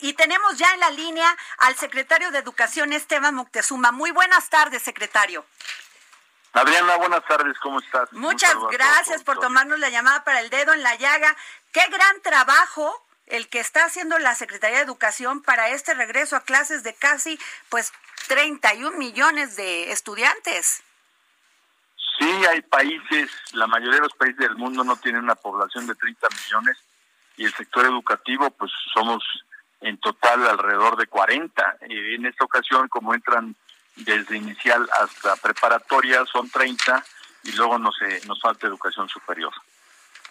Y tenemos ya en la línea al secretario de Educación, Esteban Moctezuma. Muy buenas tardes, secretario. Adriana, buenas tardes, ¿cómo estás? Muchas gracias por tomarnos la llamada para el dedo en la llaga. Qué gran trabajo el que está haciendo la Secretaría de Educación para este regreso a clases de casi pues 31 millones de estudiantes. Sí, hay países, la mayoría de los países del mundo no tienen una población de 30 millones y el sector educativo pues somos en total alrededor de 40. Eh, en esta ocasión, como entran desde inicial hasta preparatoria, son 30 y luego nos, eh, nos falta educación superior.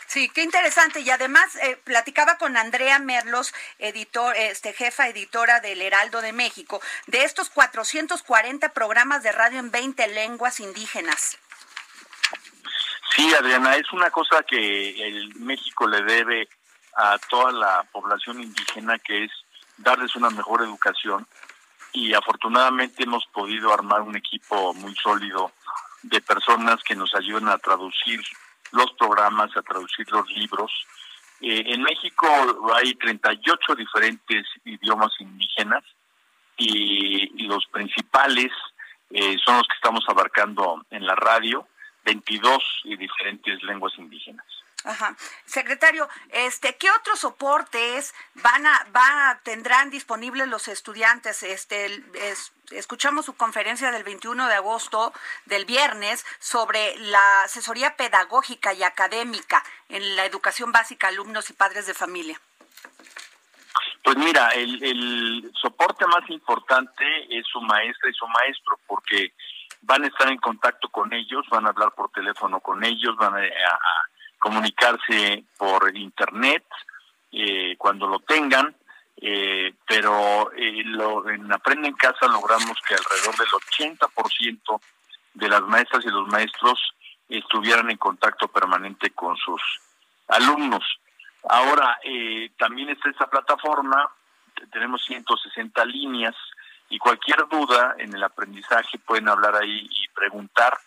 Sí, qué interesante. Y además eh, platicaba con Andrea Merlos, editor, este, jefa editora del Heraldo de México, de estos 440 programas de radio en 20 lenguas indígenas. Sí, Adriana, es una cosa que el México le debe a toda la población indígena, que es darles una mejor educación. Y afortunadamente hemos podido armar un equipo muy sólido de personas que nos ayuden a traducir los programas, a traducir los libros. Eh, en México hay 38 diferentes idiomas indígenas y, los principales eh, son los que estamos abarcando en la radio, 22 diferentes lenguas indígenas. Ajá. Secretario, este, ¿qué otros soportes van a, va, tendrán disponibles los estudiantes? Este, escuchamos su conferencia del 21 de agosto, del viernes, sobre la asesoría pedagógica y académica en la educación básica, alumnos y padres de familia. Pues mira, el, el soporte más importante es su maestra y su maestro, porque van a estar en contacto con ellos, van a hablar por teléfono con ellos, van a comunicarse por internet eh, cuando lo tengan, eh, pero eh, lo, en Aprende en Casa logramos que alrededor del 80% de las maestras y los maestros estuvieran en contacto permanente con sus alumnos. Ahora, también está esta plataforma, tenemos 160 líneas y cualquier duda en el aprendizaje pueden hablar ahí y preguntar.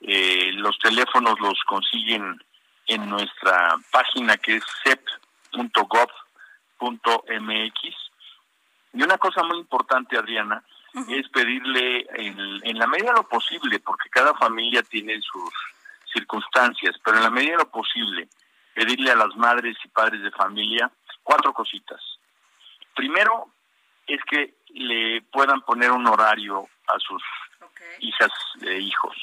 los teléfonos los consiguen en nuestra página que es cep.gov.mx. Y una cosa muy importante, Adriana, es pedirle en, la medida de lo posible, porque cada familia tiene sus circunstancias, pero en la medida de lo posible, pedirle a las madres y padres de familia cuatro cositas. Primero, es que le puedan poner un horario a sus hijas e hijos.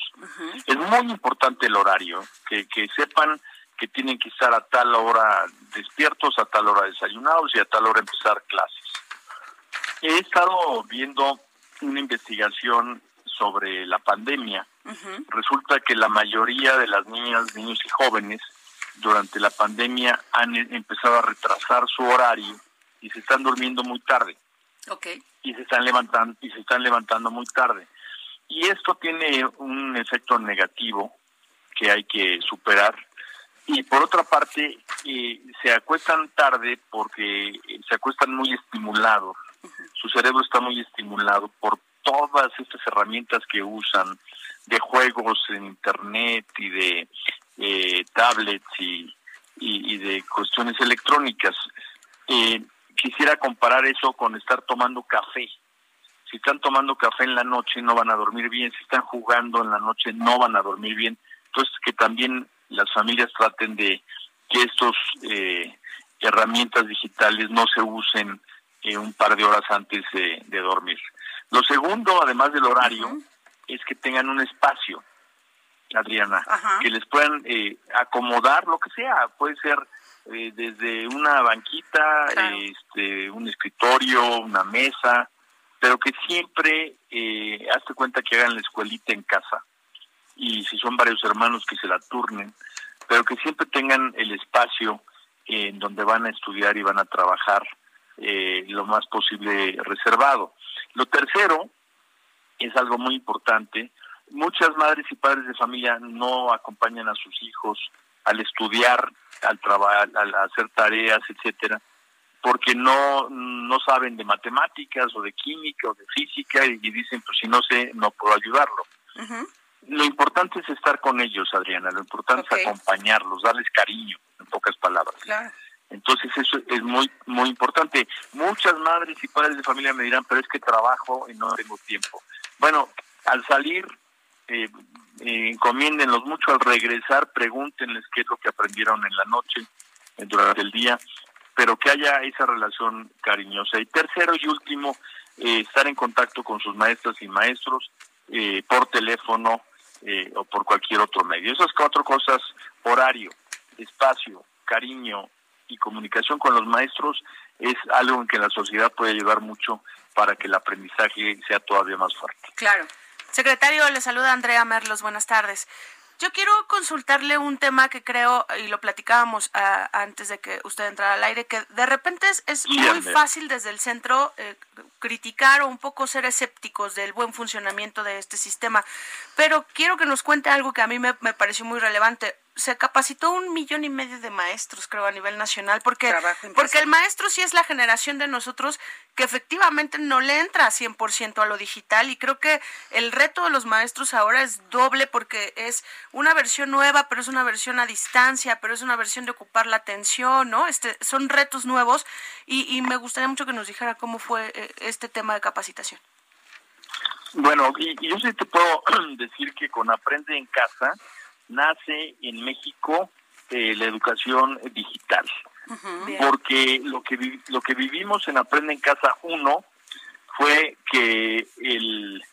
Es muy importante el horario, que, que sepan que tienen que estar a tal hora despiertos, a tal hora desayunados y a tal hora empezar clases. He estado viendo una investigación sobre la pandemia. Resulta que la mayoría de las niñas, niños y jóvenes durante la pandemia han e-, empezado a retrasar su horario y se están durmiendo muy tarde. Y se están levantando y se están levantando muy tarde. Y esto tiene un efecto negativo que hay que superar y por otra parte eh, se acuestan tarde porque eh, se acuestan muy estimulados, su cerebro está muy estimulado por todas estas herramientas que usan de juegos en internet y de eh, tablets y, y, de cuestiones electrónicas. quisiera comparar eso con estar tomando café. Si están tomando café en la noche no van a dormir bien, si están jugando en la noche no van a dormir bien. Entonces que también las familias traten de que estos eh, herramientas digitales no se usen eh, un par de horas antes de, dormir. Lo segundo, además del horario, es que tengan un espacio, Adriana, que les puedan eh, acomodar lo que sea, puede ser desde una banquita, este, un escritorio, una mesa, pero que siempre eh, hazte cuenta que hagan la escuelita en casa y si son varios hermanos que se la turnen, pero que siempre tengan el espacio en donde van a estudiar y van a trabajar eh, lo más posible reservado. Lo tercero es algo muy importante. Muchas madres y padres de familia no acompañan a sus hijos al estudiar, al trabajar, al hacer tareas, etcétera, porque no no saben de matemáticas o de química o de física y, dicen pues si no sé no puedo ayudarlo. Lo importante es estar con ellos, Adriana. Lo importante es acompañarlos, darles cariño, en pocas palabras. Entonces eso es muy muy importante. Muchas madres y padres de familia me dirán, pero es que trabajo y no tengo tiempo. Bueno, al salir, eh, eh, encomiéndenlos mucho. Al regresar, pregúntenles qué es lo que aprendieron en la noche, eh, durante el día, pero que haya esa relación cariñosa. Y tercero y último, eh, estar en contacto con sus maestras y maestros por teléfono o por cualquier otro medio. Esas cuatro cosas, horario, espacio, cariño y comunicación con los maestros, es algo en que la sociedad puede ayudar mucho para que el aprendizaje sea todavía más fuerte. Claro. Secretario, le saluda Andrea Merlos. Buenas tardes. Yo quiero consultarle un tema que creo, y lo platicábamos ah, antes de que usted entrara al aire, que de repente es, muy fácil desde el centro eh, criticar o un poco ser escépticos del buen funcionamiento de este sistema. Pero quiero que nos cuente algo que a mí me, me pareció muy relevante se capacitó un millón y medio de maestros, creo, a nivel nacional, porque, porque el maestro sí es la generación de nosotros que efectivamente no le entra 100% a lo digital y creo que el reto de los maestros ahora es doble porque es una versión nueva, pero es una versión a distancia, pero es una versión de ocupar la atención, ¿no? Este, son retos nuevos y, me gustaría mucho que nos dijera cómo fue eh, este tema de capacitación. Bueno, y yo sí te puedo decir que con Aprende en Casa, nace en México eh, la educación digital. Porque lo que, lo que vivimos en Aprende en Casa 1 fue que el,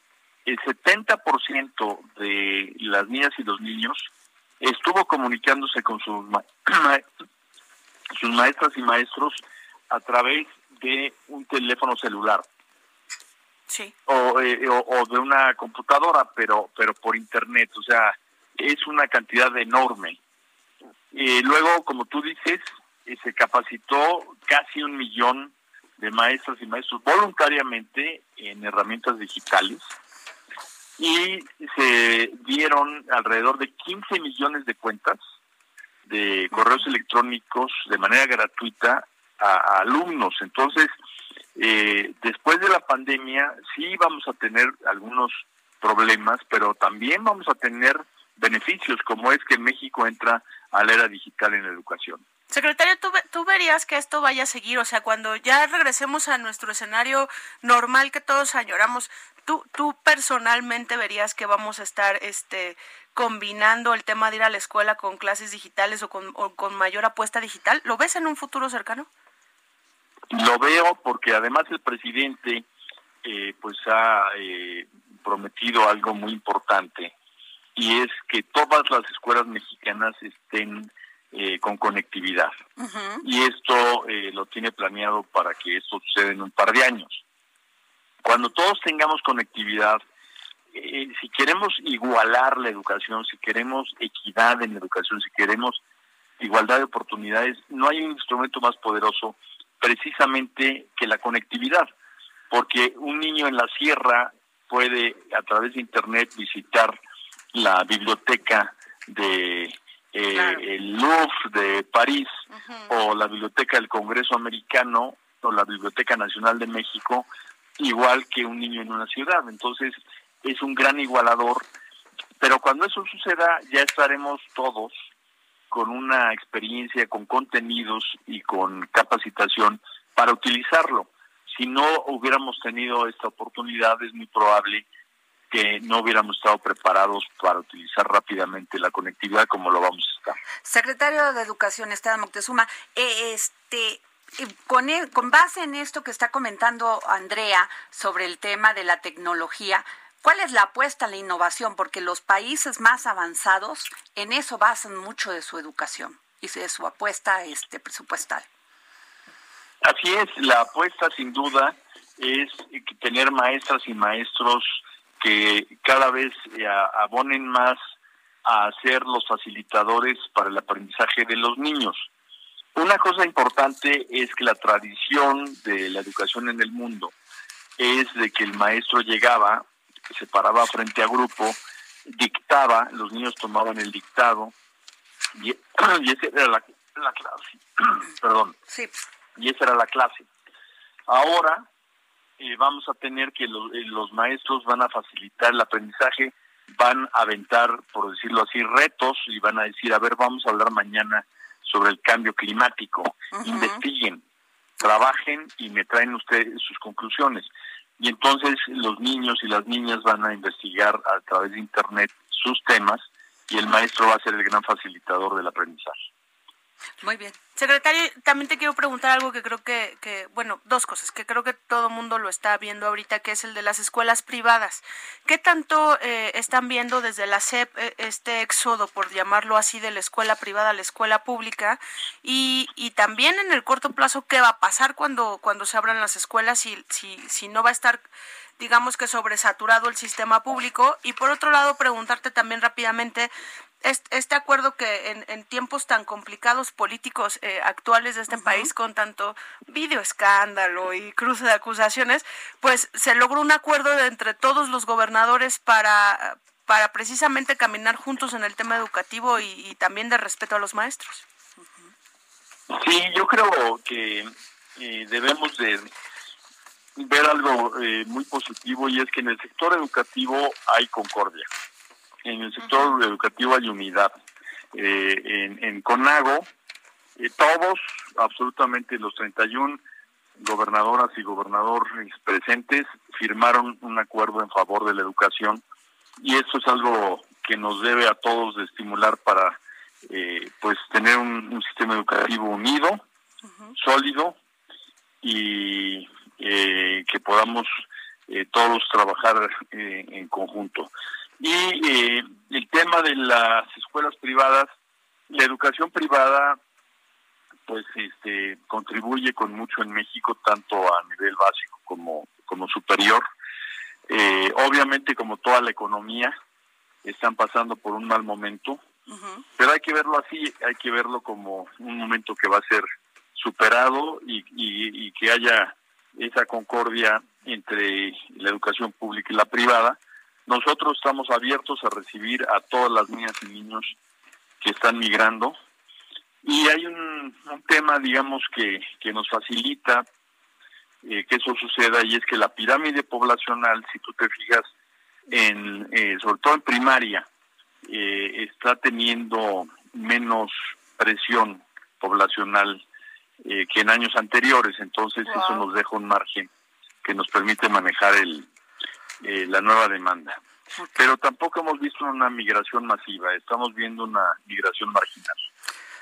el 70% de las niñas y los niños estuvo comunicándose con sus, sus maestras y maestros a través de un teléfono celular. Sí. O, eh, o, o, de una computadora, pero pero por internet, o sea, es una cantidad enorme. Luego, como tú dices, eh, se capacitó casi un millón de maestras y maestros voluntariamente en herramientas digitales y se dieron alrededor de 15 millones de cuentas de correos electrónicos de manera gratuita a, alumnos. Entonces, eh, después de la pandemia sí vamos a tener algunos problemas, pero también vamos a tener beneficios, como es que México entra a la era digital en la educación. Secretario, ¿tú, ¿tú, verías que esto vaya a seguir? O sea, cuando ya regresemos a nuestro escenario normal que todos añoramos, ¿tú, tú personalmente verías que vamos a estar este, combinando el tema de ir a la escuela con clases digitales o con, con mayor apuesta digital? ¿Lo ves en un futuro cercano? Lo veo porque además el presidente eh, pues ha eh, prometido algo muy importante y es que todas las escuelas mexicanas estén eh, con conectividad. Y esto eh, lo tiene planeado para que esto suceda en un par de años. Cuando todos tengamos conectividad, eh, si queremos igualar la educación, si queremos equidad en la educación, si queremos igualdad de oportunidades, no hay un instrumento más poderoso precisamente que la conectividad, porque un niño en la sierra puede a través de Internet visitar la biblioteca de eh, el Louvre de París o la biblioteca del Congreso Americano o la Biblioteca Nacional de México igual que un niño en una ciudad. Entonces es un gran igualador, pero cuando eso suceda ya estaremos todos con una experiencia, con contenidos y con capacitación para utilizarlo. Si no hubiéramos tenido esta oportunidad, es muy probable que no hubiéramos estado preparados para utilizar rápidamente la conectividad como lo vamos a estar. Secretario de Educación, Esteban Moctezuma, eh, este, eh, con, e, con base en esto que está comentando Andrea sobre el tema de la tecnología, ¿cuál es la apuesta a la innovación? Porque los países más avanzados en eso basan mucho de su educación y de su apuesta este, presupuestal. Así es, la apuesta sin duda es tener maestras y maestros que cada vez eh, abonen más a ser los facilitadores para el aprendizaje de los niños. Una cosa importante es que la tradición de la educación en el mundo es de que el maestro llegaba, se paraba frente a grupo, dictaba, los niños tomaban el dictado, y, esa era la, clase. Perdón. Sí. Y esa era la clase. Ahora eh, vamos a tener que los, eh, los maestros van a facilitar el aprendizaje, van a aventar, por decirlo así, retos y van a decir, a ver, vamos a hablar mañana sobre el cambio climático. Investiguen, trabajen y me traen ustedes sus conclusiones. Y entonces los niños y las niñas van a investigar a través de Internet sus temas y el maestro va a ser el gran facilitador del aprendizaje. Muy bien. Secretario, también te quiero preguntar algo que creo que, que, bueno, dos cosas, que creo que todo mundo lo está viendo ahorita, que es el de las escuelas privadas. ¿Qué tanto eh, están viendo desde la SEP eh, este éxodo, por llamarlo así, de la escuela privada a la escuela pública? Y, y también en el corto plazo, ¿qué va a pasar cuando, cuando se abran las escuelas y si, si no va a estar digamos que sobresaturado el sistema público y por otro lado preguntarte también rápidamente este acuerdo que en, tiempos tan complicados políticos eh, actuales de este país, con tanto video escándalo y cruce de acusaciones, pues se logró un acuerdo entre todos los gobernadores para, para precisamente caminar juntos en el tema educativo y, también de respeto a los maestros. Sí, yo creo que eh, debemos de ver algo eh, muy positivo y es que en el sector educativo hay concordia en el sector educativo hay unidad. Eh, en, en, CONAGO, eh, todos, absolutamente los 31 gobernadoras y gobernadores presentes firmaron un acuerdo en favor de la educación y esto es algo que nos debe a todos de estimular para eh, pues tener un, sistema educativo unido, sólido y que podamos todos trabajar en conjunto. Y eh, el tema de las escuelas privadas, la educación privada pues este contribuye con mucho en México tanto a nivel básico como como superior. Eh, obviamente como toda la economía están pasando por un mal momento. Pero hay que verlo así hay que verlo como un momento que va a ser superado y, y que haya esa concordia entre la educación pública y la privada nosotros estamos abiertos a recibir a todas las niñas y niños que están migrando. Y hay un, tema, digamos, que, que nos facilita eh, que eso suceda y es que la pirámide poblacional, si tú te fijas, en, eh, sobre todo en primaria, eh, está teniendo menos presión poblacional que en años anteriores, entonces eso nos deja un margen que nos permite manejar el, eh, la nueva demanda. Pero tampoco hemos visto una migración masiva, estamos viendo una migración marginal.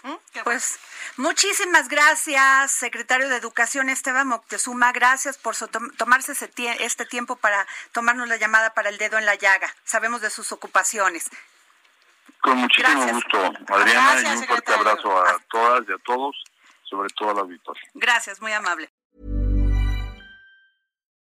Mm, pues muchísimas gracias, secretario de Educación Esteban Moctezuma. Gracias por tomarse este tiempo para tomarnos la llamada para el dedo en la llaga. Sabemos de sus ocupaciones. Con muchísimo gusto, Adriana, y un fuerte abrazo a todas y a todos, sobre todo a la auditorio. Gracias, muy amable.